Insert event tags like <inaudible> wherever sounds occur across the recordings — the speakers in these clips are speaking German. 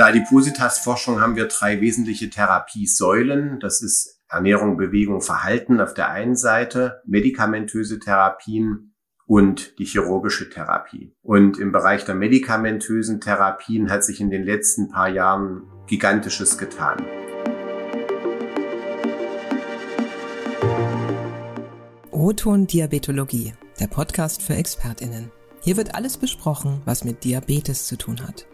der Adipositas-Forschung haben wir drei wesentliche Therapiesäulen. Das ist Ernährung, Bewegung, Verhalten auf der einen Seite, medikamentöse Therapien und die chirurgische Therapie. Und im Bereich der medikamentösen Therapien hat sich in den letzten paar Jahren Gigantisches getan. Roton Diabetologie, der Podcast für ExpertInnen. Hier wird alles besprochen, was mit Diabetes zu tun hat.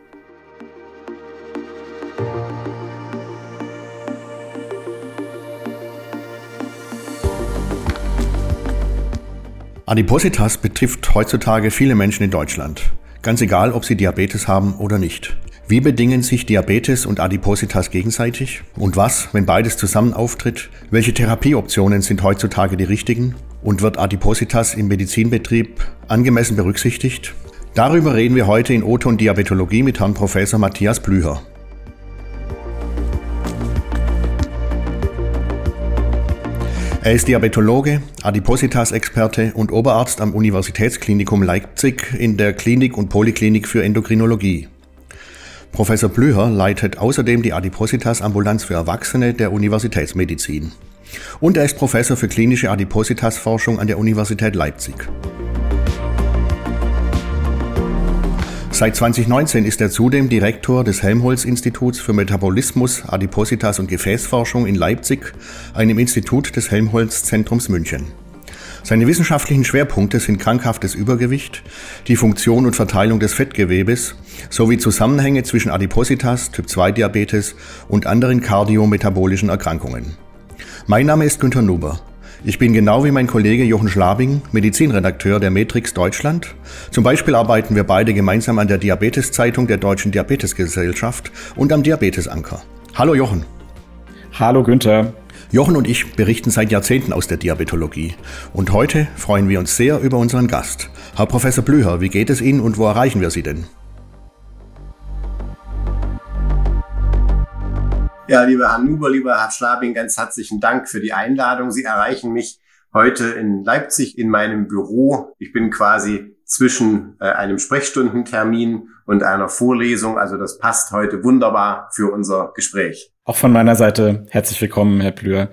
Adipositas betrifft heutzutage viele Menschen in Deutschland. Ganz egal, ob sie Diabetes haben oder nicht. Wie bedingen sich Diabetes und Adipositas gegenseitig? Und was, wenn beides zusammen auftritt? Welche Therapieoptionen sind heutzutage die richtigen? Und wird Adipositas im Medizinbetrieb angemessen berücksichtigt? Darüber reden wir heute in Oton Diabetologie mit Herrn Professor Matthias Blüher. Er ist Diabetologe, Adipositas-Experte und Oberarzt am Universitätsklinikum Leipzig in der Klinik und Poliklinik für Endokrinologie. Professor Blüher leitet außerdem die Adipositas-Ambulanz für Erwachsene der Universitätsmedizin. Und er ist Professor für klinische Adipositas-Forschung an der Universität Leipzig. Seit 2019 ist er zudem Direktor des Helmholtz-Instituts für Metabolismus, Adipositas und Gefäßforschung in Leipzig, einem Institut des Helmholtz-Zentrums München. Seine wissenschaftlichen Schwerpunkte sind krankhaftes Übergewicht, die Funktion und Verteilung des Fettgewebes sowie Zusammenhänge zwischen Adipositas, Typ-2-Diabetes und anderen kardiometabolischen Erkrankungen. Mein Name ist Günter Nuber. Ich bin genau wie mein Kollege Jochen Schlabing Medizinredakteur der Matrix Deutschland. Zum Beispiel arbeiten wir beide gemeinsam an der Diabeteszeitung der Deutschen Diabetesgesellschaft und am Diabetesanker. Hallo Jochen. Hallo Günther. Jochen und ich berichten seit Jahrzehnten aus der Diabetologie. Und heute freuen wir uns sehr über unseren Gast. Herr Professor Blüher, wie geht es Ihnen und wo erreichen wir Sie denn? Ja, lieber Herr Nuber, lieber Herr Schlabing, ganz herzlichen Dank für die Einladung. Sie erreichen mich heute in Leipzig in meinem Büro. Ich bin quasi zwischen äh, einem Sprechstundentermin und einer Vorlesung. Also das passt heute wunderbar für unser Gespräch. Auch von meiner Seite herzlich willkommen, Herr Blüher.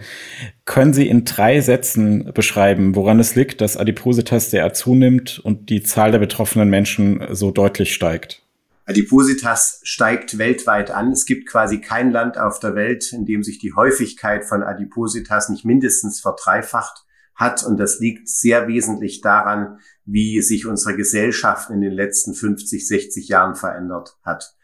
Können Sie in drei Sätzen beschreiben, woran es liegt, dass Adipositas derart zunimmt und die Zahl der betroffenen Menschen so deutlich steigt? Adipositas steigt weltweit an. Es gibt quasi kein Land auf der Welt, in dem sich die Häufigkeit von Adipositas nicht mindestens verdreifacht hat. Und das liegt sehr wesentlich daran, wie sich unsere Gesellschaft in den letzten 50, 60 Jahren verändert hat.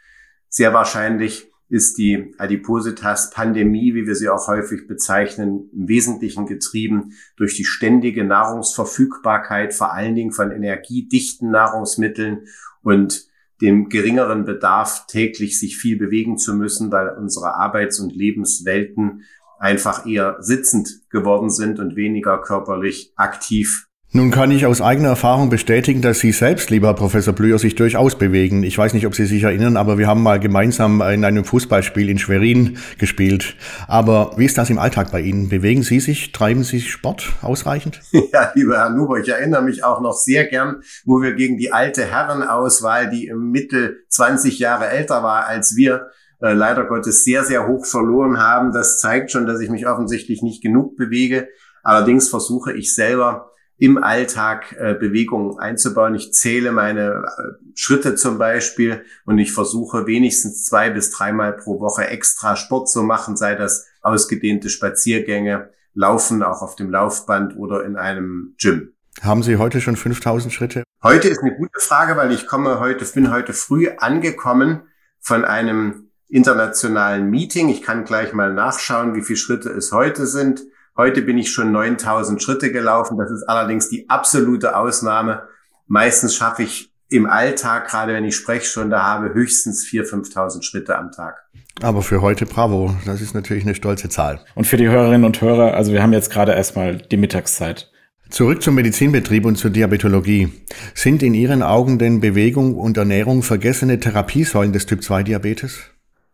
Sehr wahrscheinlich ist die Adipositas-Pandemie, wie wir sie auch häufig bezeichnen, im Wesentlichen getrieben durch die ständige Nahrungsverfügbarkeit, vor allen Dingen von energiedichten Nahrungsmitteln und dem geringeren Bedarf, täglich sich viel bewegen zu müssen, weil unsere Arbeits- und Lebenswelten einfach eher sitzend geworden sind und weniger körperlich aktiv nun kann ich aus eigener Erfahrung bestätigen, dass Sie selbst, lieber Professor Blüher, sich durchaus bewegen. Ich weiß nicht, ob Sie sich erinnern, aber wir haben mal gemeinsam in einem Fußballspiel in Schwerin gespielt. Aber wie ist das im Alltag bei Ihnen? Bewegen Sie sich? Treiben Sie Sport ausreichend? <laughs> Ja, lieber Herr Nuber, ich erinnere mich auch noch sehr gern, wo wir gegen die alte Herrenauswahl, die im Mittel 20 Jahre älter war als wir, äh, leider Gottes sehr, sehr hoch verloren haben. Das zeigt schon, dass ich mich offensichtlich nicht genug bewege. Allerdings versuche ich selber, im Alltag äh, Bewegung einzubauen. Ich zähle meine äh, Schritte zum Beispiel und ich versuche wenigstens zwei bis dreimal pro Woche extra Sport zu machen, sei das ausgedehnte Spaziergänge, Laufen auch auf dem Laufband oder in einem Gym. Haben Sie heute schon 5000 Schritte? Heute ist eine gute Frage, weil ich komme heute, bin heute früh angekommen von einem internationalen Meeting. Ich kann gleich mal nachschauen, wie viele Schritte es heute sind. Heute bin ich schon 9000 Schritte gelaufen. Das ist allerdings die absolute Ausnahme. Meistens schaffe ich im Alltag, gerade wenn ich Sprechstunde habe, höchstens 4.000, 5.000 Schritte am Tag. Aber für heute bravo. Das ist natürlich eine stolze Zahl. Und für die Hörerinnen und Hörer, also wir haben jetzt gerade erstmal die Mittagszeit. Zurück zum Medizinbetrieb und zur Diabetologie. Sind in Ihren Augen denn Bewegung und Ernährung vergessene Therapiesäulen des Typ-2-Diabetes?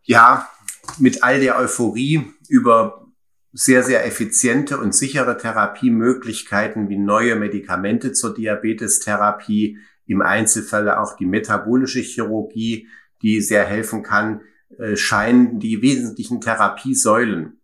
Ja, mit all der Euphorie über sehr, sehr effiziente und sichere Therapiemöglichkeiten wie neue Medikamente zur Diabetestherapie, im Einzelfall auch die metabolische Chirurgie, die sehr helfen kann, äh, scheinen die wesentlichen Therapiesäulen,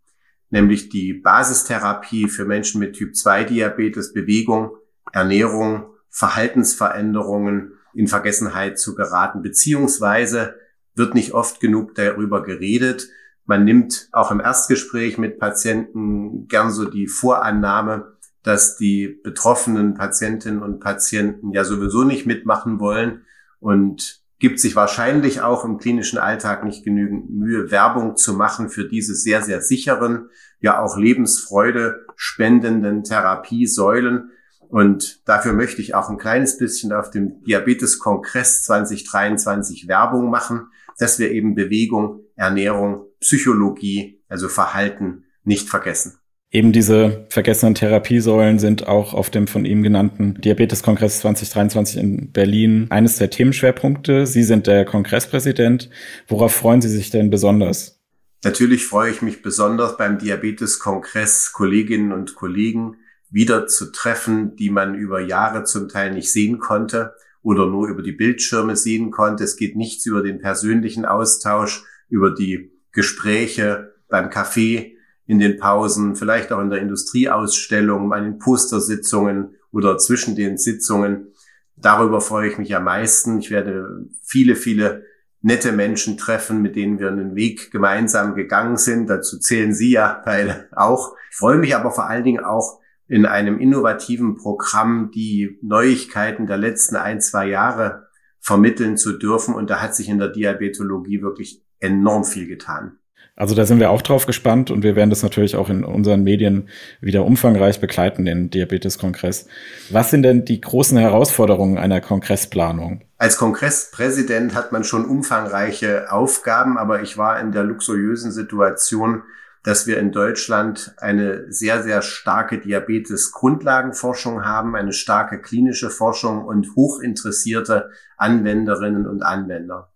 nämlich die Basistherapie für Menschen mit Typ 2 Diabetes, Bewegung, Ernährung, Verhaltensveränderungen in Vergessenheit zu geraten, beziehungsweise wird nicht oft genug darüber geredet. Man nimmt auch im Erstgespräch mit Patienten gern so die Vorannahme, dass die betroffenen Patientinnen und Patienten ja sowieso nicht mitmachen wollen und gibt sich wahrscheinlich auch im klinischen Alltag nicht genügend Mühe, Werbung zu machen für diese sehr, sehr sicheren, ja auch Lebensfreude spendenden Therapiesäulen. Und dafür möchte ich auch ein kleines bisschen auf dem Diabetes-Kongress 2023 Werbung machen, dass wir eben Bewegung, Ernährung, Psychologie, also Verhalten nicht vergessen. Eben diese vergessenen Therapiesäulen sind auch auf dem von ihm genannten Diabetes-Kongress 2023 in Berlin eines der Themenschwerpunkte. Sie sind der Kongresspräsident. Worauf freuen Sie sich denn besonders? Natürlich freue ich mich besonders beim Diabetes-Kongress Kolleginnen und Kollegen wieder zu treffen, die man über Jahre zum Teil nicht sehen konnte oder nur über die Bildschirme sehen konnte. Es geht nichts über den persönlichen Austausch, über die Gespräche beim Kaffee, in den Pausen, vielleicht auch in der Industrieausstellung, bei den Postersitzungen oder zwischen den Sitzungen. Darüber freue ich mich am meisten. Ich werde viele, viele nette Menschen treffen, mit denen wir einen Weg gemeinsam gegangen sind. Dazu zählen Sie ja beide auch. Ich freue mich aber vor allen Dingen auch in einem innovativen Programm die Neuigkeiten der letzten ein, zwei Jahre vermitteln zu dürfen. Und da hat sich in der Diabetologie wirklich enorm viel getan. Also da sind wir auch drauf gespannt und wir werden das natürlich auch in unseren Medien wieder umfangreich begleiten, den Diabetes-Kongress. Was sind denn die großen Herausforderungen einer Kongressplanung? Als Kongresspräsident hat man schon umfangreiche Aufgaben, aber ich war in der luxuriösen Situation, dass wir in Deutschland eine sehr, sehr starke Diabetes-Grundlagenforschung haben, eine starke klinische Forschung und hochinteressierte Anwenderinnen und Anwender.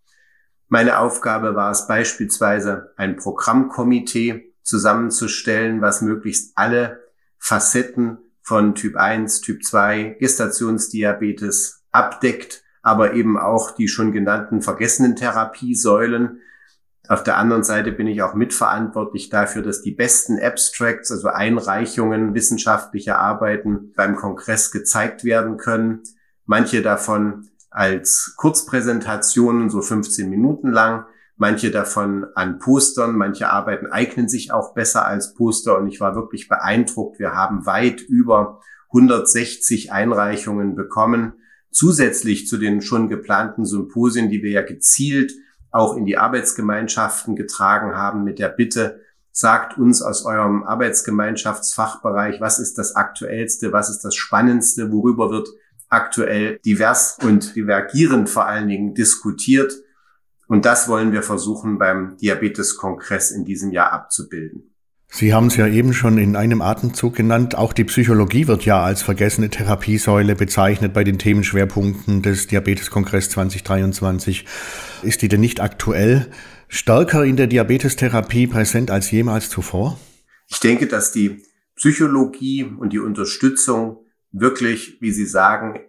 Meine Aufgabe war es beispielsweise, ein Programmkomitee zusammenzustellen, was möglichst alle Facetten von Typ 1, Typ 2, Gestationsdiabetes abdeckt, aber eben auch die schon genannten vergessenen Therapiesäulen. Auf der anderen Seite bin ich auch mitverantwortlich dafür, dass die besten Abstracts, also Einreichungen wissenschaftlicher Arbeiten beim Kongress gezeigt werden können. Manche davon als Kurzpräsentationen, so 15 Minuten lang. Manche davon an Postern, manche Arbeiten eignen sich auch besser als Poster und ich war wirklich beeindruckt. Wir haben weit über 160 Einreichungen bekommen, zusätzlich zu den schon geplanten Symposien, die wir ja gezielt auch in die Arbeitsgemeinschaften getragen haben mit der Bitte, sagt uns aus eurem Arbeitsgemeinschaftsfachbereich, was ist das Aktuellste, was ist das Spannendste, worüber wird aktuell divers und divergierend vor allen Dingen diskutiert. Und das wollen wir versuchen beim Diabetes-Kongress in diesem Jahr abzubilden. Sie haben es ja eben schon in einem Atemzug genannt. Auch die Psychologie wird ja als vergessene Therapiesäule bezeichnet bei den Themenschwerpunkten des Diabetes-Kongress 2023. Ist die denn nicht aktuell stärker in der Diabetestherapie präsent als jemals zuvor? Ich denke, dass die Psychologie und die Unterstützung wirklich, wie Sie sagen,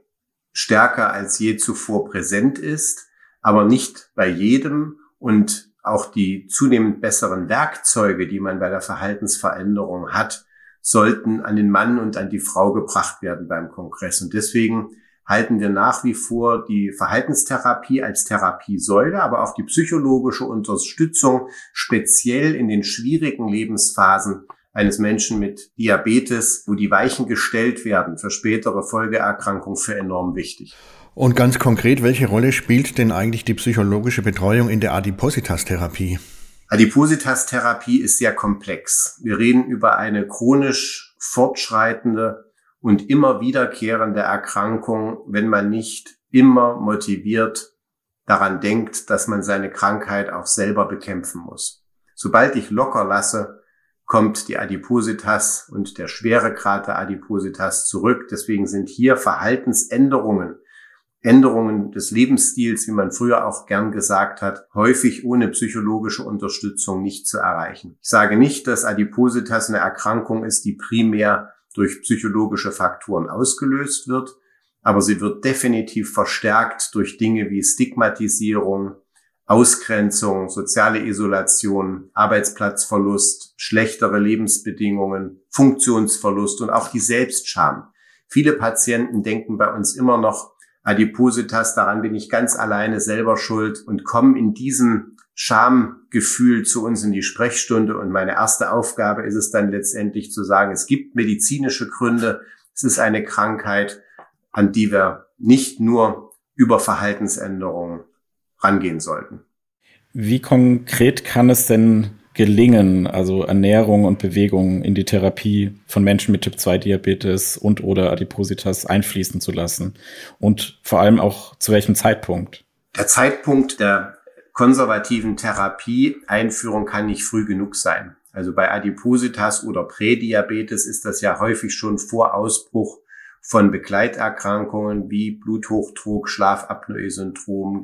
stärker als je zuvor präsent ist, aber nicht bei jedem und auch die zunehmend besseren Werkzeuge, die man bei der Verhaltensveränderung hat, sollten an den Mann und an die Frau gebracht werden beim Kongress. Und deswegen halten wir nach wie vor die Verhaltenstherapie als Therapiesäule, aber auch die psychologische Unterstützung speziell in den schwierigen Lebensphasen eines Menschen mit Diabetes, wo die Weichen gestellt werden für spätere Folgeerkrankungen, für enorm wichtig. Und ganz konkret, welche Rolle spielt denn eigentlich die psychologische Betreuung in der Adipositas-Therapie? Adipositas-Therapie ist sehr komplex. Wir reden über eine chronisch fortschreitende und immer wiederkehrende Erkrankung, wenn man nicht immer motiviert daran denkt, dass man seine Krankheit auch selber bekämpfen muss. Sobald ich locker lasse, kommt die Adipositas und der Schweregrad der Adipositas zurück. Deswegen sind hier Verhaltensänderungen, Änderungen des Lebensstils, wie man früher auch gern gesagt hat, häufig ohne psychologische Unterstützung nicht zu erreichen. Ich sage nicht, dass Adipositas eine Erkrankung ist, die primär durch psychologische Faktoren ausgelöst wird, aber sie wird definitiv verstärkt durch Dinge wie Stigmatisierung, Ausgrenzung, soziale Isolation, Arbeitsplatzverlust, schlechtere Lebensbedingungen, Funktionsverlust und auch die Selbstscham. Viele Patienten denken bei uns immer noch, Adipositas, daran bin ich ganz alleine selber schuld und kommen in diesem Schamgefühl zu uns in die Sprechstunde. Und meine erste Aufgabe ist es dann letztendlich zu sagen, es gibt medizinische Gründe, es ist eine Krankheit, an die wir nicht nur über Verhaltensänderungen rangehen sollten. Wie konkret kann es denn gelingen, also Ernährung und Bewegung in die Therapie von Menschen mit Typ-2-Diabetes und oder Adipositas einfließen zu lassen? Und vor allem auch zu welchem Zeitpunkt? Der Zeitpunkt der konservativen Therapie-Einführung kann nicht früh genug sein. Also bei Adipositas oder Prädiabetes ist das ja häufig schon vor Ausbruch von Begleiterkrankungen wie Bluthochdruck, Schlafapnoe-Syndrom,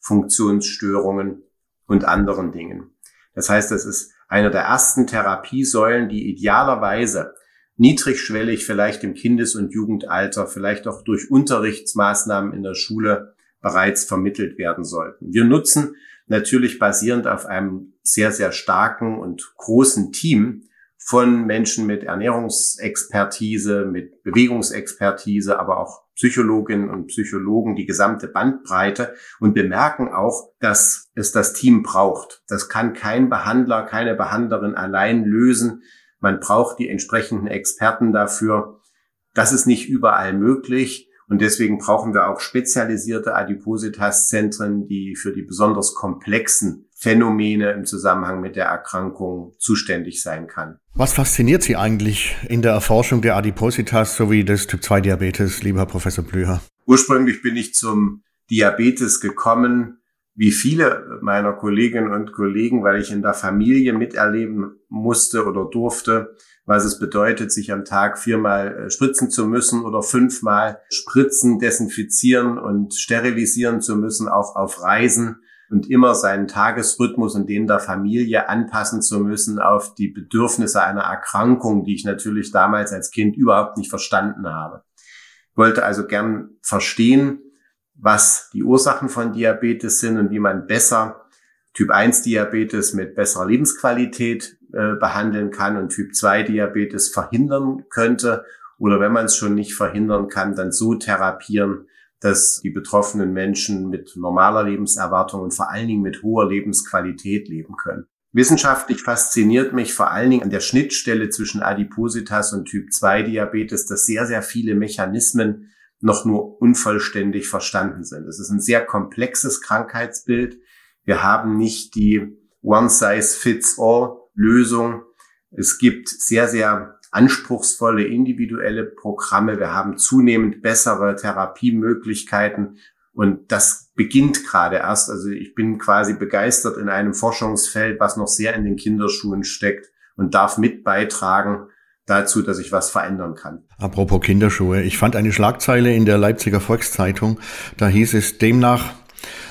Gelenkfunktionsstörungen und anderen Dingen. Das heißt, das ist einer der ersten Therapiesäulen, die idealerweise niedrigschwellig vielleicht im Kindes- und Jugendalter, vielleicht auch durch Unterrichtsmaßnahmen in der Schule bereits vermittelt werden sollten. Wir nutzen natürlich basierend auf einem sehr, sehr starken und großen Team von Menschen mit Ernährungsexpertise, mit Bewegungsexpertise, aber auch Psychologinnen und Psychologen, die gesamte Bandbreite und bemerken auch, dass es das Team braucht. Das kann kein Behandler, keine Behandlerin allein lösen. Man braucht die entsprechenden Experten dafür. Das ist nicht überall möglich. Und deswegen brauchen wir auch spezialisierte Adipositas-Zentren, die für die besonders komplexen Phänomene im Zusammenhang mit der Erkrankung zuständig sein kann. Was fasziniert Sie eigentlich in der Erforschung der Adipositas sowie des Typ-2-Diabetes, lieber Herr Professor Blüher? Ursprünglich bin ich zum Diabetes gekommen, wie viele meiner Kolleginnen und Kollegen, weil ich in der Familie miterleben musste oder durfte, was es bedeutet, sich am Tag viermal äh, spritzen zu müssen oder fünfmal spritzen, desinfizieren und sterilisieren zu müssen, auch auf Reisen und immer seinen Tagesrhythmus und den der Familie anpassen zu müssen auf die Bedürfnisse einer Erkrankung, die ich natürlich damals als Kind überhaupt nicht verstanden habe. Ich wollte also gern verstehen, was die Ursachen von Diabetes sind und wie man besser Typ 1 Diabetes mit besserer Lebensqualität äh, behandeln kann und Typ 2 Diabetes verhindern könnte oder wenn man es schon nicht verhindern kann, dann so therapieren, dass die betroffenen Menschen mit normaler Lebenserwartung und vor allen Dingen mit hoher Lebensqualität leben können. Wissenschaftlich fasziniert mich vor allen Dingen an der Schnittstelle zwischen Adipositas und Typ 2 Diabetes, dass sehr, sehr viele Mechanismen noch nur unvollständig verstanden sind. Es ist ein sehr komplexes Krankheitsbild. Wir haben nicht die One-Size-Fits-All-Lösung. Es gibt sehr, sehr anspruchsvolle individuelle Programme. Wir haben zunehmend bessere Therapiemöglichkeiten. Und das beginnt gerade erst. Also ich bin quasi begeistert in einem Forschungsfeld, was noch sehr in den Kinderschuhen steckt und darf mit beitragen dazu, dass ich was verändern kann. Apropos Kinderschuhe. Ich fand eine Schlagzeile in der Leipziger Volkszeitung. Da hieß es, demnach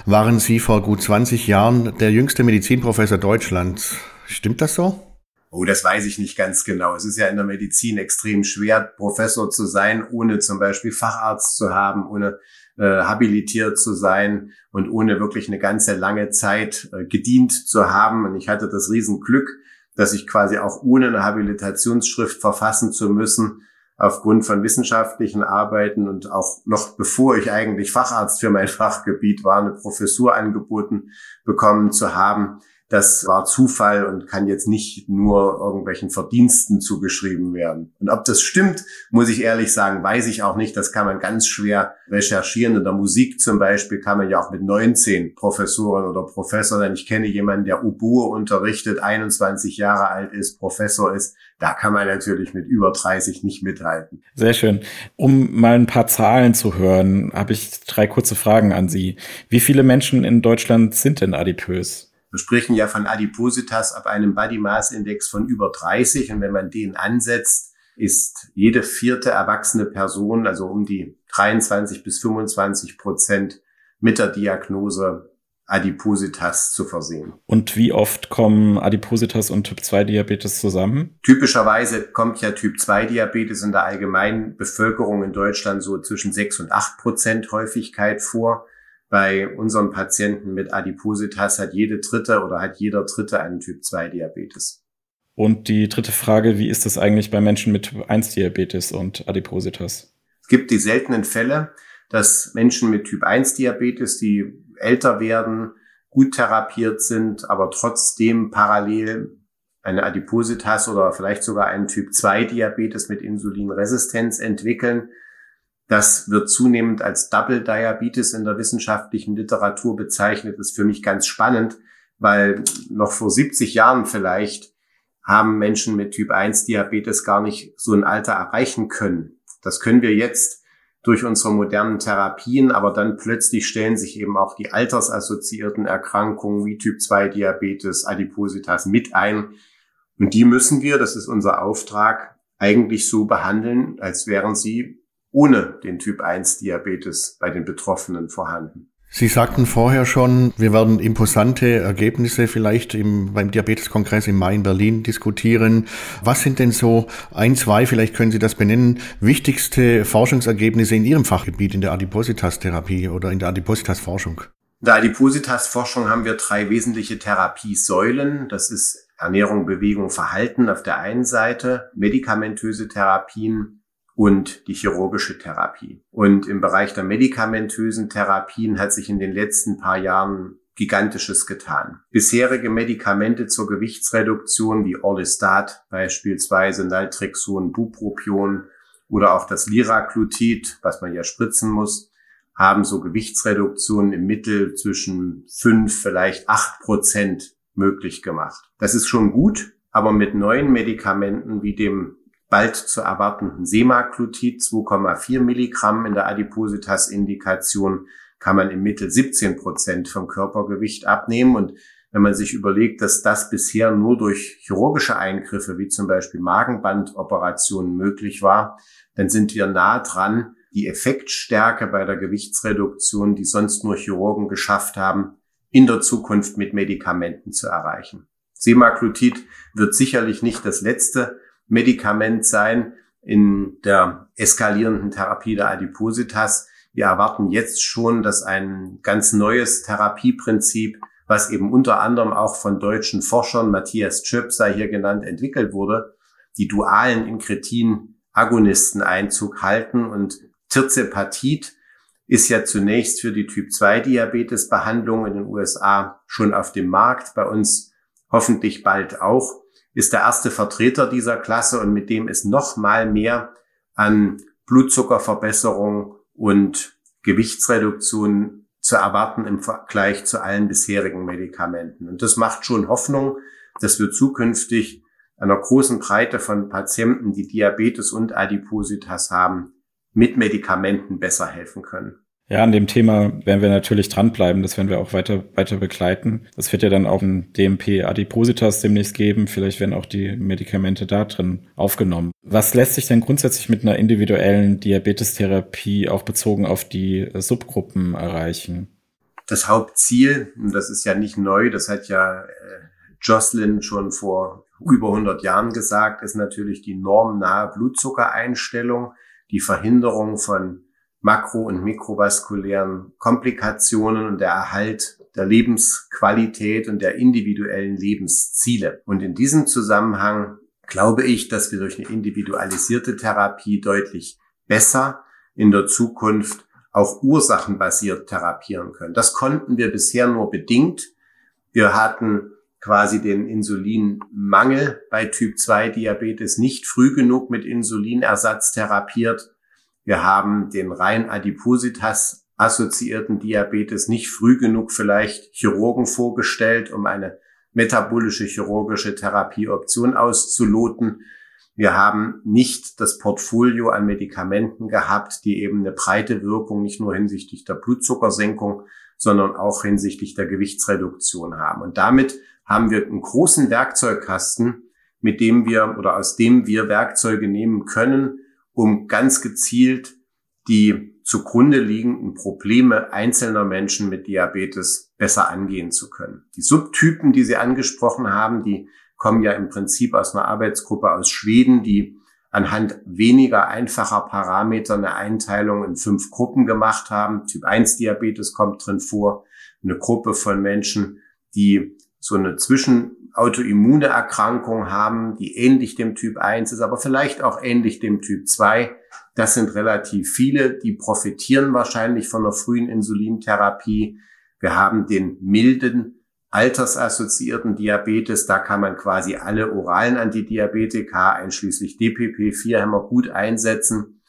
waren Sie vor gut 20 Jahren der jüngste Medizinprofessor Deutschlands. Stimmt das so? Oh, das weiß ich nicht ganz genau. Es ist ja in der Medizin extrem schwer, Professor zu sein, ohne zum Beispiel Facharzt zu haben, ohne äh, habilitiert zu sein und ohne wirklich eine ganze lange Zeit äh, gedient zu haben. Und ich hatte das Riesenglück, dass ich quasi auch ohne eine Habilitationsschrift verfassen zu müssen, aufgrund von wissenschaftlichen Arbeiten und auch noch bevor ich eigentlich Facharzt für mein <laughs> Fachgebiet war, eine Professur angeboten bekommen zu haben. Das war Zufall und kann jetzt nicht nur irgendwelchen Verdiensten zugeschrieben werden. Und ob das stimmt, muss ich ehrlich sagen, weiß ich auch nicht. Das kann man ganz schwer recherchieren. In der Musik zum Beispiel kann man ja auch mit 19 Professoren oder Professor sein. Ich kenne jemanden, der Oboe unterrichtet, 21 Jahre alt ist, Professor ist. Da kann man natürlich mit über 30 nicht mithalten. Sehr schön. Um mal ein paar Zahlen zu hören, habe ich drei kurze Fragen an Sie. Wie viele Menschen in Deutschland sind denn adipös? Wir sprechen ja von Adipositas ab einem Body Mass Index von über 30 und wenn man den ansetzt, ist jede vierte erwachsene Person, also um die 23 bis 25 Prozent mit der Diagnose Adipositas zu versehen. Und wie oft kommen Adipositas und Typ 2 Diabetes zusammen? Typischerweise kommt ja Typ 2 Diabetes in der allgemeinen Bevölkerung in Deutschland so zwischen 6 und 8 Prozent Häufigkeit vor. Bei unseren Patienten mit Adipositas hat jede dritte oder hat jeder dritte einen Typ 2 Diabetes. Und die dritte Frage, wie ist das eigentlich bei Menschen mit Typ 1 Diabetes und Adipositas? Es gibt die seltenen Fälle, dass Menschen mit Typ 1 Diabetes, die älter werden, gut therapiert sind, aber trotzdem parallel eine Adipositas oder vielleicht sogar einen Typ 2 Diabetes mit Insulinresistenz entwickeln. Das wird zunehmend als Double Diabetes in der wissenschaftlichen Literatur bezeichnet. Das ist für mich ganz spannend, weil noch vor 70 Jahren vielleicht haben Menschen mit Typ 1 Diabetes gar nicht so ein Alter erreichen können. Das können wir jetzt durch unsere modernen Therapien, aber dann plötzlich stellen sich eben auch die altersassoziierten Erkrankungen wie Typ 2 Diabetes, Adipositas mit ein. Und die müssen wir, das ist unser Auftrag, eigentlich so behandeln, als wären sie ohne den Typ 1 Diabetes bei den Betroffenen vorhanden. Sie sagten vorher schon, wir werden imposante Ergebnisse vielleicht im, beim Diabeteskongress im Mai in Berlin diskutieren. Was sind denn so ein, zwei, vielleicht können Sie das benennen, wichtigste Forschungsergebnisse in Ihrem Fachgebiet in der Adipositas-Therapie oder in der Adipositas-Forschung? In der Adipositas-Forschung haben wir drei wesentliche Therapiesäulen. Das ist Ernährung, Bewegung, Verhalten auf der einen Seite, medikamentöse Therapien und die chirurgische Therapie. Und im Bereich der medikamentösen Therapien hat sich in den letzten paar Jahren Gigantisches getan. Bisherige Medikamente zur Gewichtsreduktion wie Orlistat, beispielsweise Naltrexon, Bupropion oder auch das Liraglutid, was man ja spritzen muss, haben so Gewichtsreduktionen im Mittel zwischen fünf, vielleicht acht Prozent möglich gemacht. Das ist schon gut, aber mit neuen Medikamenten wie dem bald zu erwartenden Semaglutid 2,4 Milligramm in der Adipositas-Indikation kann man im Mittel 17 Prozent vom Körpergewicht abnehmen. Und wenn man sich überlegt, dass das bisher nur durch chirurgische Eingriffe wie zum Beispiel Magenbandoperationen möglich war, dann sind wir nah dran, die Effektstärke bei der Gewichtsreduktion, die sonst nur Chirurgen geschafft haben, in der Zukunft mit Medikamenten zu erreichen. Semaglutid wird sicherlich nicht das letzte Medikament sein in der eskalierenden Therapie der Adipositas. Wir erwarten jetzt schon, dass ein ganz neues Therapieprinzip, was eben unter anderem auch von deutschen Forschern, Matthias Schöp sei hier genannt, entwickelt wurde, die dualen Inkretin-Agonisten Einzug halten und Tirzepatit ist ja zunächst für die Typ-2-Diabetes-Behandlung in den USA schon auf dem Markt, bei uns hoffentlich bald auch ist der erste Vertreter dieser Klasse und mit dem ist noch mal mehr an Blutzuckerverbesserung und Gewichtsreduktion zu erwarten im Vergleich zu allen bisherigen Medikamenten. Und das macht schon Hoffnung, dass wir zukünftig einer großen Breite von Patienten, die Diabetes und Adipositas haben, mit Medikamenten besser helfen können. Ja, an dem Thema werden wir natürlich dranbleiben. Das werden wir auch weiter, weiter begleiten. Das wird ja dann auch ein DMP Adipositas demnächst geben. Vielleicht werden auch die Medikamente da drin aufgenommen. Was lässt sich denn grundsätzlich mit einer individuellen Diabetestherapie auch bezogen auf die Subgruppen erreichen? Das Hauptziel, und das ist ja nicht neu, das hat ja äh, Jocelyn schon vor über 100 Jahren gesagt, ist natürlich die normnahe Blutzuckereinstellung, die Verhinderung von makro- und mikrovaskulären Komplikationen und der Erhalt der Lebensqualität und der individuellen Lebensziele. Und in diesem Zusammenhang glaube ich, dass wir durch eine individualisierte Therapie deutlich besser in der Zukunft auch ursachenbasiert therapieren können. Das konnten wir bisher nur bedingt. Wir hatten quasi den Insulinmangel bei Typ 2 Diabetes nicht früh genug mit Insulinersatz therapiert wir haben den rein Adipositas assoziierten Diabetes nicht früh genug vielleicht Chirurgen vorgestellt, um eine metabolische chirurgische Therapieoption auszuloten. Wir haben nicht das Portfolio an Medikamenten gehabt, die eben eine breite Wirkung nicht nur hinsichtlich der Blutzuckersenkung, sondern auch hinsichtlich der Gewichtsreduktion haben. Und damit haben wir einen großen Werkzeugkasten, mit dem wir oder aus dem wir Werkzeuge nehmen können, um ganz gezielt die zugrunde liegenden Probleme einzelner Menschen mit Diabetes besser angehen zu können. Die Subtypen, die Sie angesprochen haben, die kommen ja im Prinzip aus einer Arbeitsgruppe aus Schweden, die anhand weniger einfacher Parameter eine Einteilung in fünf Gruppen gemacht haben. Typ 1 Diabetes kommt drin vor. Eine Gruppe von Menschen, die so eine Zwischenautoimmune Erkrankung haben, die ähnlich dem Typ 1 ist, aber vielleicht auch ähnlich dem Typ 2. Das sind relativ viele, die profitieren wahrscheinlich von der frühen Insulintherapie. Wir haben den milden altersassoziierten Diabetes, da kann man quasi alle oralen Antidiabetika, einschließlich DPP-4-Hämmer, gut einsetzen.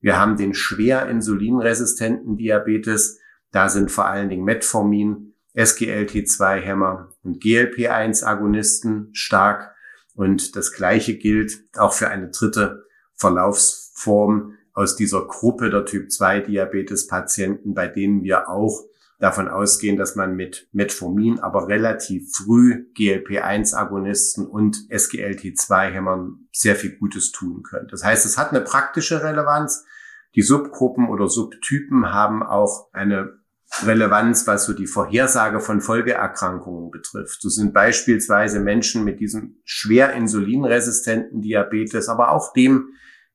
Wir haben den schwer insulinresistenten Diabetes, da sind vor allen Dingen Metformin, SGLT2-Hämmer und GLP-1-Agonisten stark. Und das Gleiche gilt auch für eine dritte Verlaufsform aus dieser Gruppe der Typ-2-Diabetes-Patienten, bei denen wir auch davon ausgehen, dass man mit Metformin, aber relativ früh GLP-1-Agonisten und SGLT2-Hämmern sehr viel Gutes tun können. Das heißt, es hat eine praktische Relevanz. Die Subgruppen oder Subtypen haben auch eine Relevanz, was so die Vorhersage von Folgeerkrankungen betrifft. So sind beispielsweise Menschen mit diesem schwer insulinresistenten Diabetes, aber auch dem,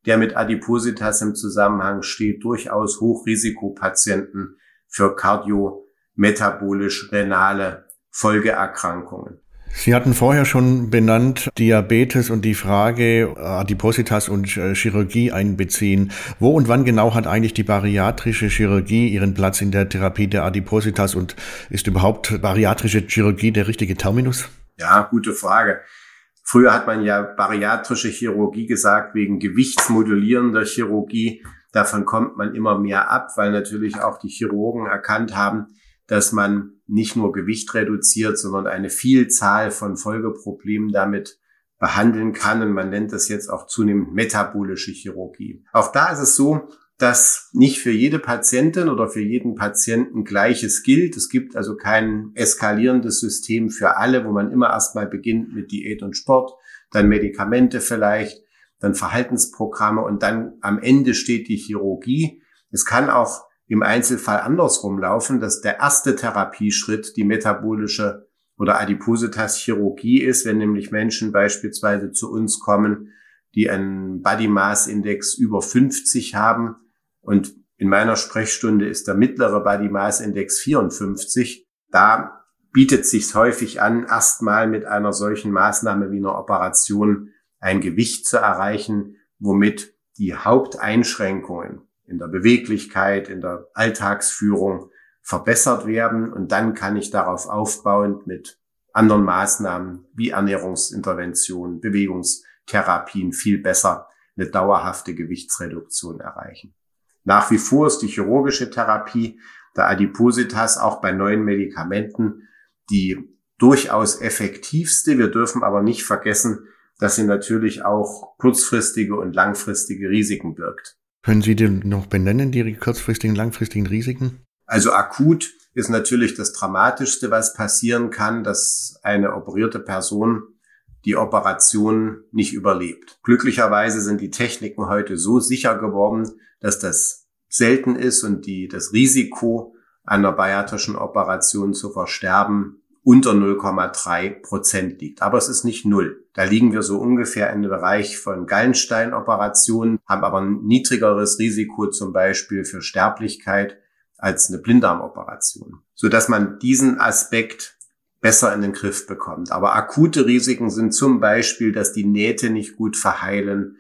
der mit Adipositas im Zusammenhang steht, durchaus Hochrisikopatienten für kardiometabolisch-renale Folgeerkrankungen. Sie hatten vorher schon benannt Diabetes und die Frage Adipositas und äh, Chirurgie einbeziehen. Wo und wann genau hat eigentlich die bariatrische Chirurgie ihren Platz in der Therapie der Adipositas und ist überhaupt bariatrische Chirurgie der richtige Terminus? Ja, gute Frage. Früher hat man ja bariatrische Chirurgie gesagt wegen gewichtsmodulierender Chirurgie. Davon kommt man immer mehr ab, weil natürlich auch die Chirurgen erkannt haben, dass man nicht nur Gewicht reduziert, sondern eine Vielzahl von Folgeproblemen damit behandeln kann. Und man nennt das jetzt auch zunehmend metabolische Chirurgie. Auch da ist es so, dass nicht für jede Patientin oder für jeden Patienten Gleiches gilt. Es gibt also kein eskalierendes System für alle, wo man immer erstmal beginnt mit Diät und Sport, dann Medikamente vielleicht, dann Verhaltensprogramme und dann am Ende steht die Chirurgie. Es kann auch im Einzelfall andersrum laufen, dass der erste Therapieschritt die metabolische oder Adipositas-Chirurgie ist, wenn nämlich Menschen beispielsweise zu uns kommen, die einen Body Mass Index über 50 haben und in meiner Sprechstunde ist der mittlere Body Mass Index 54. Da bietet sich häufig an, erstmal mit einer solchen Maßnahme wie einer Operation ein Gewicht zu erreichen, womit die Haupteinschränkungen in der Beweglichkeit, in der Alltagsführung verbessert werden. Und dann kann ich darauf aufbauend mit anderen Maßnahmen wie Ernährungsinterventionen, Bewegungstherapien viel besser eine dauerhafte Gewichtsreduktion erreichen. Nach wie vor ist die chirurgische Therapie der Adipositas auch bei neuen Medikamenten die durchaus effektivste. Wir dürfen aber nicht vergessen, dass sie natürlich auch kurzfristige und langfristige Risiken birgt. Können Sie denn noch benennen, die kurzfristigen, langfristigen Risiken? Also akut ist natürlich das Dramatischste, was passieren kann, dass eine operierte Person die Operation nicht überlebt. Glücklicherweise sind die Techniken heute so sicher geworden, dass das selten ist und die, das Risiko einer bariatrischen Operation zu versterben unter 0,3 Prozent liegt. Aber es ist nicht null. Da liegen wir so ungefähr in dem Bereich von Gallensteinoperationen, haben aber ein niedrigeres Risiko zum Beispiel für Sterblichkeit als eine Blinddarmoperation, so dass man diesen Aspekt besser in den Griff bekommt. Aber akute Risiken sind zum Beispiel, dass die Nähte nicht gut verheilen,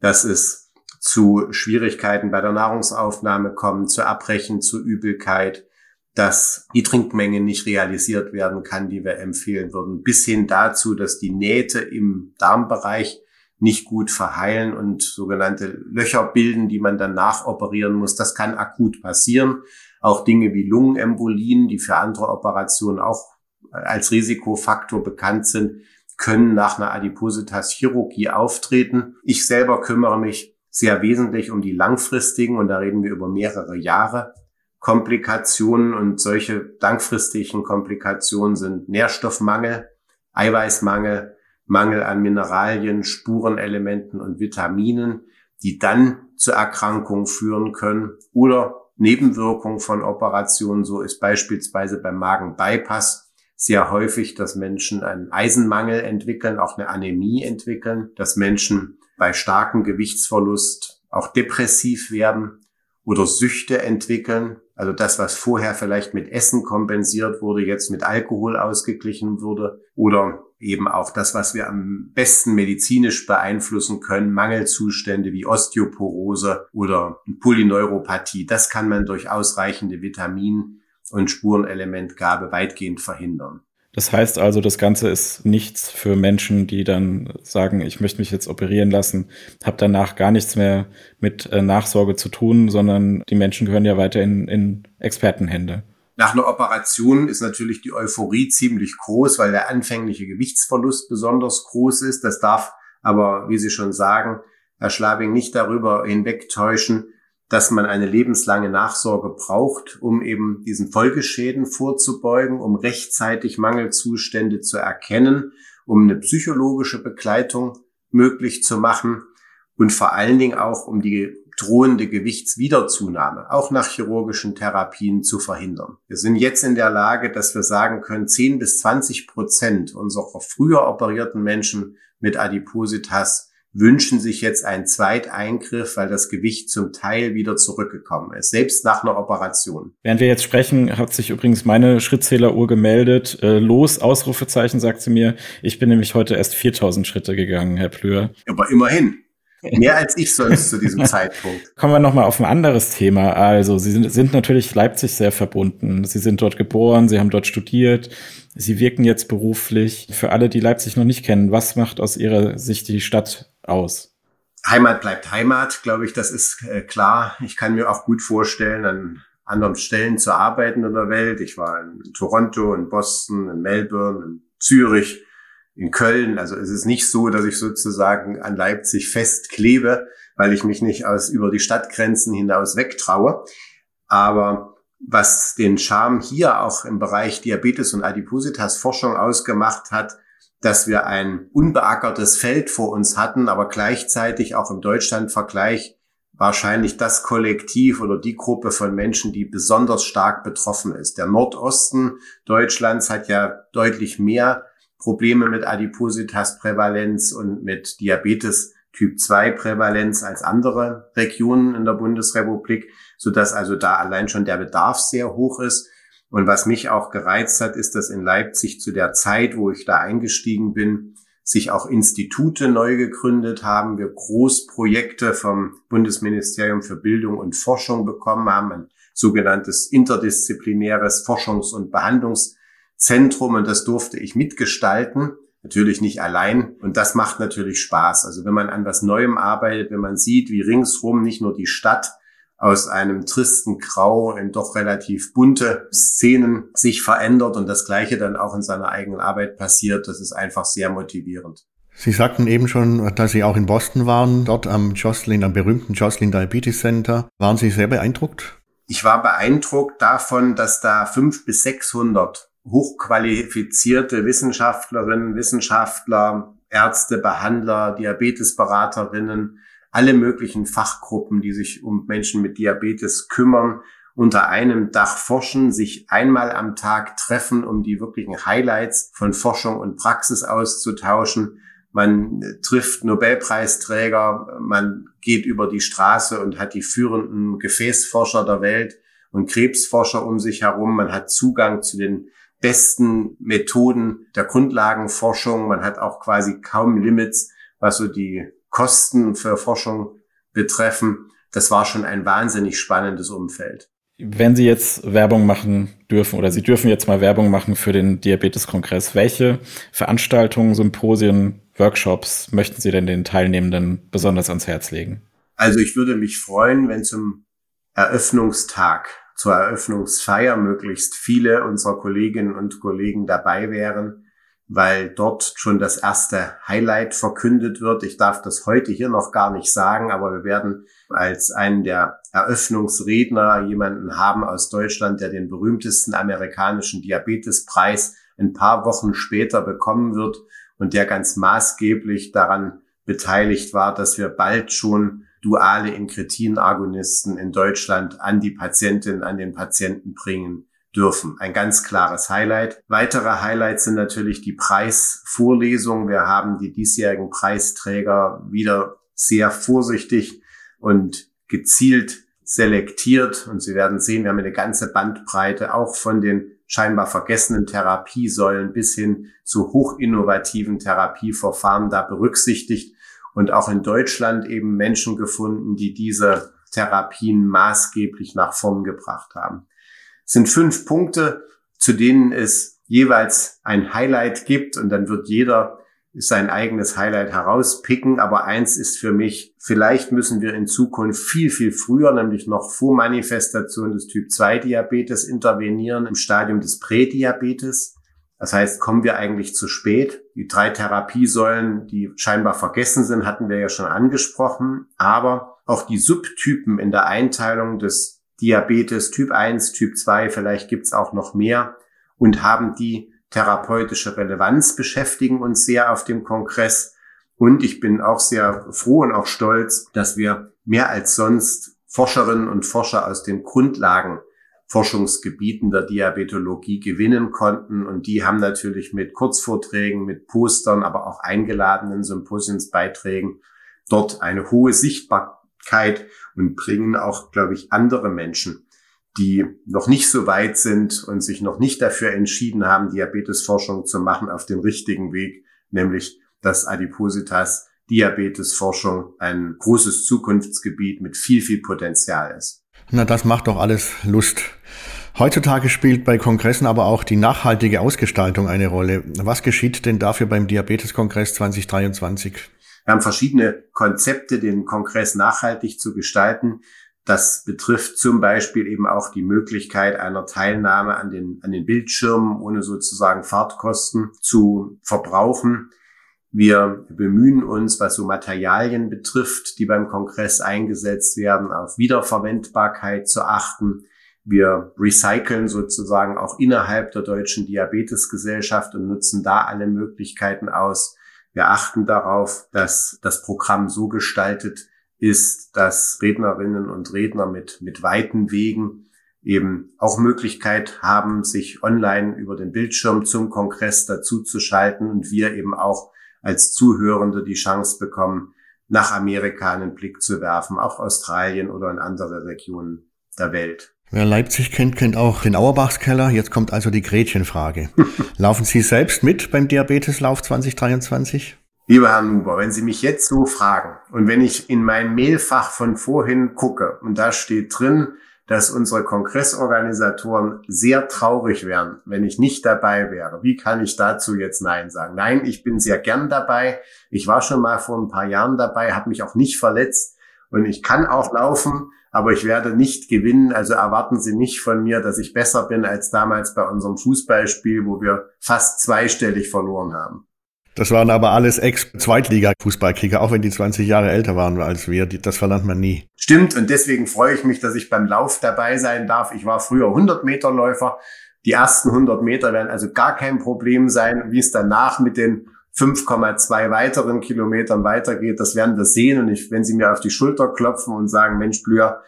dass es zu Schwierigkeiten bei der Nahrungsaufnahme kommt, zu Abbrechen, zu Übelkeit, dass die Trinkmenge nicht realisiert werden kann, die wir empfehlen würden, bis hin dazu, dass die Nähte im Darmbereich nicht gut verheilen und sogenannte Löcher bilden, die man dann nachoperieren muss. Das kann akut passieren. Auch Dinge wie Lungenembolien, die für andere Operationen auch als Risikofaktor bekannt sind, können nach einer Adipositas-Chirurgie auftreten. Ich selber kümmere mich sehr wesentlich um die langfristigen, und da reden wir über mehrere Jahre, Komplikationen und solche langfristigen Komplikationen sind Nährstoffmangel, Eiweißmangel, Mangel an Mineralien, Spurenelementen und Vitaminen, die dann zu Erkrankungen führen können oder Nebenwirkungen von Operationen. So ist beispielsweise beim Magenbypass sehr häufig, dass Menschen einen Eisenmangel entwickeln, auch eine Anämie entwickeln, dass Menschen bei starkem Gewichtsverlust auch depressiv werden oder Süchte entwickeln. Also das, was vorher vielleicht mit Essen kompensiert wurde, jetzt mit Alkohol ausgeglichen wurde. Oder eben auch das, was wir am besten medizinisch beeinflussen können, Mangelzustände wie Osteoporose oder Polyneuropathie. Das kann man durch ausreichende Vitamin- und Spurenelementgabe weitgehend verhindern. Das heißt also, das Ganze ist nichts für Menschen, die dann sagen, ich möchte mich jetzt operieren lassen, habe danach gar nichts mehr mit äh, Nachsorge zu tun, sondern die Menschen gehören ja weiter in, in Expertenhände. Nach einer Operation ist natürlich die Euphorie ziemlich groß, weil der anfängliche Gewichtsverlust besonders groß ist. Das darf aber, wie Sie schon sagen, Herr Schlabing, nicht darüber hinwegtäuschen, dass man eine lebenslange Nachsorge braucht, um eben diesen Folgeschäden vorzubeugen, um rechtzeitig Mangelzustände zu erkennen, um eine psychologische Begleitung möglich zu machen und vor allen Dingen auch um die drohende Gewichtswiederzunahme auch nach chirurgischen Therapien zu verhindern. Wir sind jetzt in der Lage, dass wir sagen können, 10 bis 20 Prozent unserer früher operierten Menschen mit Adipositas wünschen sich jetzt einen Zweiteingriff, weil das Gewicht zum Teil wieder zurückgekommen ist, selbst nach einer Operation. Während wir jetzt sprechen, hat sich übrigens meine Schrittzähleruhr gemeldet. Äh, los, Ausrufezeichen, sagt sie mir. Ich bin nämlich heute erst 4000 Schritte gegangen, Herr Plür. Aber immerhin. Mehr als ich sonst zu diesem <laughs> Zeitpunkt. Kommen wir nochmal auf ein anderes Thema. Also, Sie sind, sind natürlich Leipzig sehr verbunden. Sie sind dort geboren, Sie haben dort studiert. Sie wirken jetzt beruflich. Für alle, die Leipzig noch nicht kennen, was macht aus Ihrer Sicht die Stadt aus? Heimat bleibt Heimat, glaube ich, das ist äh, klar. Ich kann mir auch gut vorstellen, an anderen Stellen zu arbeiten in der Welt. Ich war in Toronto, in Boston, in Melbourne, in Zürich in Köln. Also es ist nicht so, dass ich sozusagen an Leipzig festklebe, weil ich mich nicht aus über die Stadtgrenzen hinaus wegtraue. Aber was den Charme hier auch im Bereich Diabetes und Adipositas Forschung ausgemacht hat, dass wir ein unbeackertes Feld vor uns hatten, aber gleichzeitig auch im Deutschlandvergleich wahrscheinlich das Kollektiv oder die Gruppe von Menschen, die besonders stark betroffen ist. Der Nordosten Deutschlands hat ja deutlich mehr Probleme mit Adipositas-Prävalenz und mit Diabetes Typ 2 Prävalenz als andere Regionen in der Bundesrepublik, so dass also da allein schon der Bedarf sehr hoch ist. Und was mich auch gereizt hat, ist, dass in Leipzig zu der Zeit, wo ich da eingestiegen bin, sich auch Institute neu gegründet haben, wir Großprojekte vom Bundesministerium für Bildung und Forschung bekommen haben, ein sogenanntes interdisziplinäres Forschungs- und Behandlungs Zentrum und das durfte ich mitgestalten. Natürlich nicht allein. Und das macht natürlich Spaß. Also wenn man an was Neuem arbeitet, wenn man sieht, wie ringsrum nicht nur die Stadt aus einem tristen Grau in doch relativ bunte Szenen sich verändert und das Gleiche dann auch in seiner eigenen Arbeit passiert, das ist einfach sehr motivierend. Sie sagten eben schon, dass Sie auch in Boston waren, dort am Jocelyn, am berühmten Jocelyn Diabetes Center. Waren Sie sehr beeindruckt? Ich war beeindruckt davon, dass da fünf bis sechshundert hochqualifizierte Wissenschaftlerinnen, Wissenschaftler, Ärzte, Behandler, Diabetesberaterinnen, alle möglichen Fachgruppen, die sich um Menschen mit Diabetes kümmern, unter einem Dach forschen, sich einmal am Tag treffen, um die wirklichen Highlights von Forschung und Praxis auszutauschen. Man trifft Nobelpreisträger, man geht über die Straße und hat die führenden Gefäßforscher der Welt und Krebsforscher um sich herum. Man hat Zugang zu den besten Methoden der Grundlagenforschung. Man hat auch quasi kaum Limits, was so die Kosten für Forschung betreffen. Das war schon ein wahnsinnig spannendes Umfeld. Wenn Sie jetzt Werbung machen dürfen oder Sie dürfen jetzt mal Werbung machen für den Diabeteskongress, welche Veranstaltungen, Symposien, Workshops möchten Sie denn den Teilnehmenden besonders ans Herz legen? Also ich würde mich freuen, wenn zum Eröffnungstag zur Eröffnungsfeier möglichst viele unserer Kolleginnen und Kollegen dabei wären, weil dort schon das erste Highlight verkündet wird. Ich darf das heute hier noch gar nicht sagen, aber wir werden als einen der Eröffnungsredner jemanden haben aus Deutschland, der den berühmtesten amerikanischen Diabetespreis ein paar Wochen später bekommen wird und der ganz maßgeblich daran beteiligt war, dass wir bald schon duale Inkretin-Agonisten in Deutschland an die Patientin, an den Patienten bringen dürfen. Ein ganz klares Highlight. Weitere Highlights sind natürlich die Preisvorlesungen. Wir haben die diesjährigen Preisträger wieder sehr vorsichtig und gezielt selektiert. Und Sie werden sehen, wir haben eine ganze Bandbreite auch von den scheinbar vergessenen Therapiesäulen bis hin zu hochinnovativen Therapieverfahren da berücksichtigt und auch in Deutschland eben Menschen gefunden, die diese Therapien maßgeblich nach vorn gebracht haben. Sind fünf Punkte, zu denen es jeweils ein Highlight gibt und dann wird jeder sein eigenes Highlight herauspicken. Aber eins ist für mich, vielleicht müssen wir in Zukunft viel, viel früher, nämlich noch vor Manifestation des Typ 2 Diabetes intervenieren im Stadium des Prädiabetes. Das heißt, kommen wir eigentlich zu spät. Die drei Therapiesäulen, die scheinbar vergessen sind, hatten wir ja schon angesprochen. Aber auch die Subtypen in der Einteilung des Diabetes Typ 1, Typ 2, vielleicht gibt's auch noch mehr und haben die therapeutische Relevanz, beschäftigen uns sehr auf dem Kongress. Und ich bin auch sehr froh und auch stolz, dass wir mehr als sonst Forscherinnen und Forscher aus den Grundlagen Forschungsgebieten der Diabetologie gewinnen konnten. Und die haben natürlich mit Kurzvorträgen, mit Postern, aber auch eingeladenen Symposiumsbeiträgen dort eine hohe Sichtbarkeit und bringen auch, glaube ich, andere Menschen, die noch nicht so weit sind und sich noch nicht dafür entschieden haben, Diabetesforschung zu machen, auf den richtigen Weg, nämlich dass Adipositas Diabetesforschung ein großes Zukunftsgebiet mit viel, viel Potenzial ist. Na, das macht doch alles Lust. Heutzutage spielt bei Kongressen aber auch die nachhaltige Ausgestaltung eine Rolle. Was geschieht denn dafür beim Diabeteskongress 2023? Wir haben verschiedene Konzepte, den Kongress nachhaltig zu gestalten. Das betrifft zum Beispiel eben auch die Möglichkeit einer Teilnahme an den, an den Bildschirmen, ohne sozusagen Fahrtkosten zu verbrauchen. Wir bemühen uns, was so Materialien betrifft, die beim Kongress eingesetzt werden, auf Wiederverwendbarkeit zu achten. Wir recyceln sozusagen auch innerhalb der Deutschen Diabetesgesellschaft und nutzen da alle Möglichkeiten aus. Wir achten darauf, dass das Programm so gestaltet ist, dass Rednerinnen und Redner mit, mit weiten Wegen eben auch Möglichkeit haben, sich online über den Bildschirm zum Kongress dazu zu schalten und wir eben auch als Zuhörende die Chance bekommen, nach Amerika einen Blick zu werfen, auch Australien oder in andere Regionen der Welt. Wer Leipzig kennt, kennt auch den Auerbachskeller. Jetzt kommt also die Gretchenfrage. <laughs> Laufen Sie selbst mit beim Diabeteslauf 2023? Lieber Herr Nuber, wenn Sie mich jetzt so fragen und wenn ich in mein Mailfach von vorhin gucke und da steht drin, dass unsere Kongressorganisatoren sehr traurig wären, wenn ich nicht dabei wäre. Wie kann ich dazu jetzt Nein sagen? Nein, ich bin sehr gern dabei. Ich war schon mal vor ein paar Jahren dabei, habe mich auch nicht verletzt und ich kann auch laufen, aber ich werde nicht gewinnen. Also erwarten Sie nicht von mir, dass ich besser bin als damals bei unserem Fußballspiel, wo wir fast zweistellig verloren haben. Das waren aber alles Ex-Zweitliga-Fußballkicker, auch wenn die 20 Jahre älter waren als wir. Das verlangt man nie. Stimmt, und deswegen freue ich mich, dass ich beim Lauf dabei sein darf. Ich war früher 100 Meter Läufer. Die ersten 100 Meter werden also gar kein Problem sein. Wie es danach mit den 5,2 weiteren Kilometern weitergeht, das werden wir sehen. Und ich, wenn Sie mir auf die Schulter klopfen und sagen, Mensch, Blüher,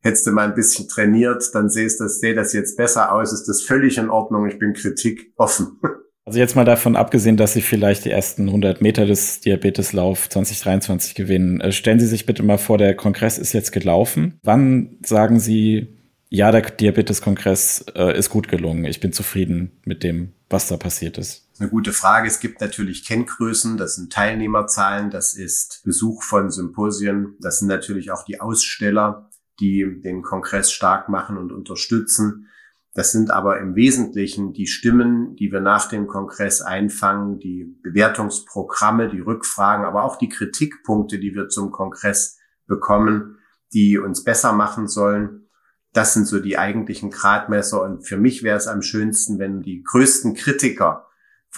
hättest du mal ein bisschen trainiert, dann sehst das, sehe das jetzt besser aus, ist das völlig in Ordnung. Ich bin Kritik offen. <laughs> Also jetzt mal davon abgesehen, dass Sie vielleicht die ersten 100 Meter des Diabeteslauf 2023 gewinnen. Äh, stellen Sie sich bitte mal vor, der Kongress ist jetzt gelaufen. Wann sagen Sie, ja, der Diabeteskongress äh, ist gut gelungen. Ich bin zufrieden mit dem, was da passiert ist. Eine gute Frage. Es gibt natürlich Kenngrößen, das sind Teilnehmerzahlen, das ist Besuch von Symposien, das sind natürlich auch die Aussteller, die den Kongress stark machen und unterstützen. Das sind aber im Wesentlichen die Stimmen, die wir nach dem Kongress einfangen, die Bewertungsprogramme, die Rückfragen, aber auch die Kritikpunkte, die wir zum Kongress bekommen, die uns besser machen sollen. Das sind so die eigentlichen Gradmesser. Und für mich wäre es am schönsten, wenn die größten Kritiker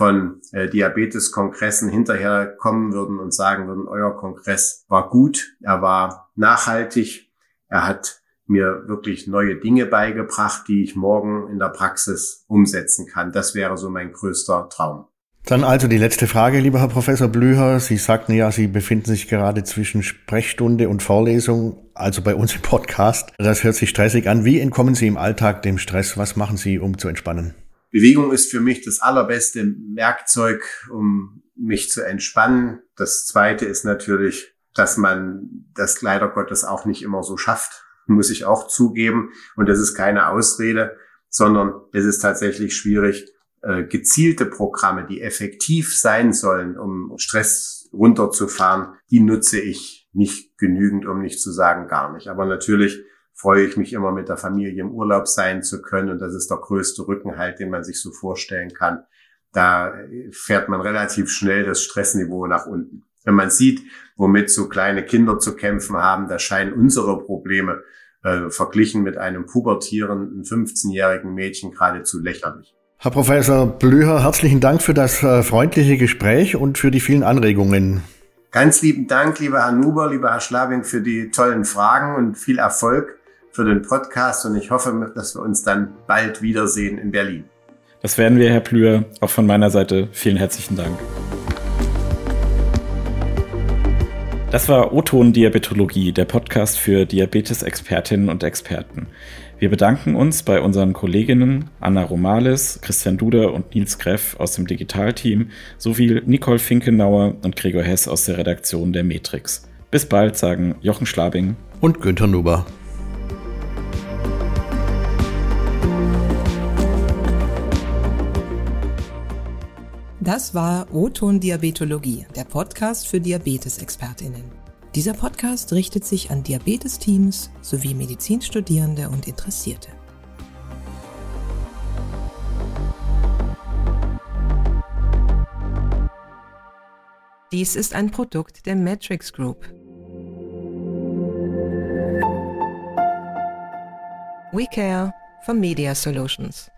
von äh, Diabetes-Kongressen hinterher kommen würden und sagen würden, euer Kongress war gut, er war nachhaltig, er hat mir wirklich neue Dinge beigebracht, die ich morgen in der Praxis umsetzen kann. Das wäre so mein größter Traum. Dann also die letzte Frage, lieber Herr Professor Blüher. Sie sagten ja, Sie befinden sich gerade zwischen Sprechstunde und Vorlesung, also bei uns im Podcast. Das hört sich stressig an. Wie entkommen Sie im Alltag dem Stress? Was machen Sie, um zu entspannen? Bewegung ist für mich das allerbeste Werkzeug, um mich zu entspannen. Das zweite ist natürlich dass man das leider Gottes auch nicht immer so schafft, muss ich auch zugeben. Und das ist keine Ausrede, sondern es ist tatsächlich schwierig, äh, gezielte Programme, die effektiv sein sollen, um Stress runterzufahren, die nutze ich nicht genügend, um nicht zu sagen gar nicht. Aber natürlich freue ich mich immer mit der Familie im Urlaub sein zu können. Und das ist der größte Rückenhalt, den man sich so vorstellen kann. Da fährt man relativ schnell das Stressniveau nach unten. Wenn man sieht, womit so kleine Kinder zu kämpfen haben, da scheinen unsere Probleme äh, verglichen mit einem pubertierenden 15-jährigen Mädchen geradezu lächerlich. Herr Professor Blüher, herzlichen Dank für das äh, freundliche Gespräch und für die vielen Anregungen. Ganz lieben Dank, lieber Herr Nuber, lieber Herr Schlabing, für die tollen Fragen und viel Erfolg für den Podcast. Und ich hoffe, dass wir uns dann bald wiedersehen in Berlin. Das werden wir, Herr Plüher. Auch von meiner Seite vielen herzlichen Dank. Das war O-Ton Diabetologie, der Podcast für Diabetes-Expertinnen und Experten. Wir bedanken uns bei unseren Kolleginnen Anna Romales, Christian Duder und Nils Greff aus dem Digitalteam sowie Nicole Finkenauer und Gregor Hess aus der Redaktion der Matrix. Bis bald, sagen Jochen Schlabing und Günther Nuber. Das war O-Ton Diabetologie, der Podcast für Diabetesexpertinnen. Dieser Podcast richtet sich an Diabetesteams sowie Medizinstudierende und Interessierte. Dies ist ein Produkt der Matrix Group. We care for Media Solutions.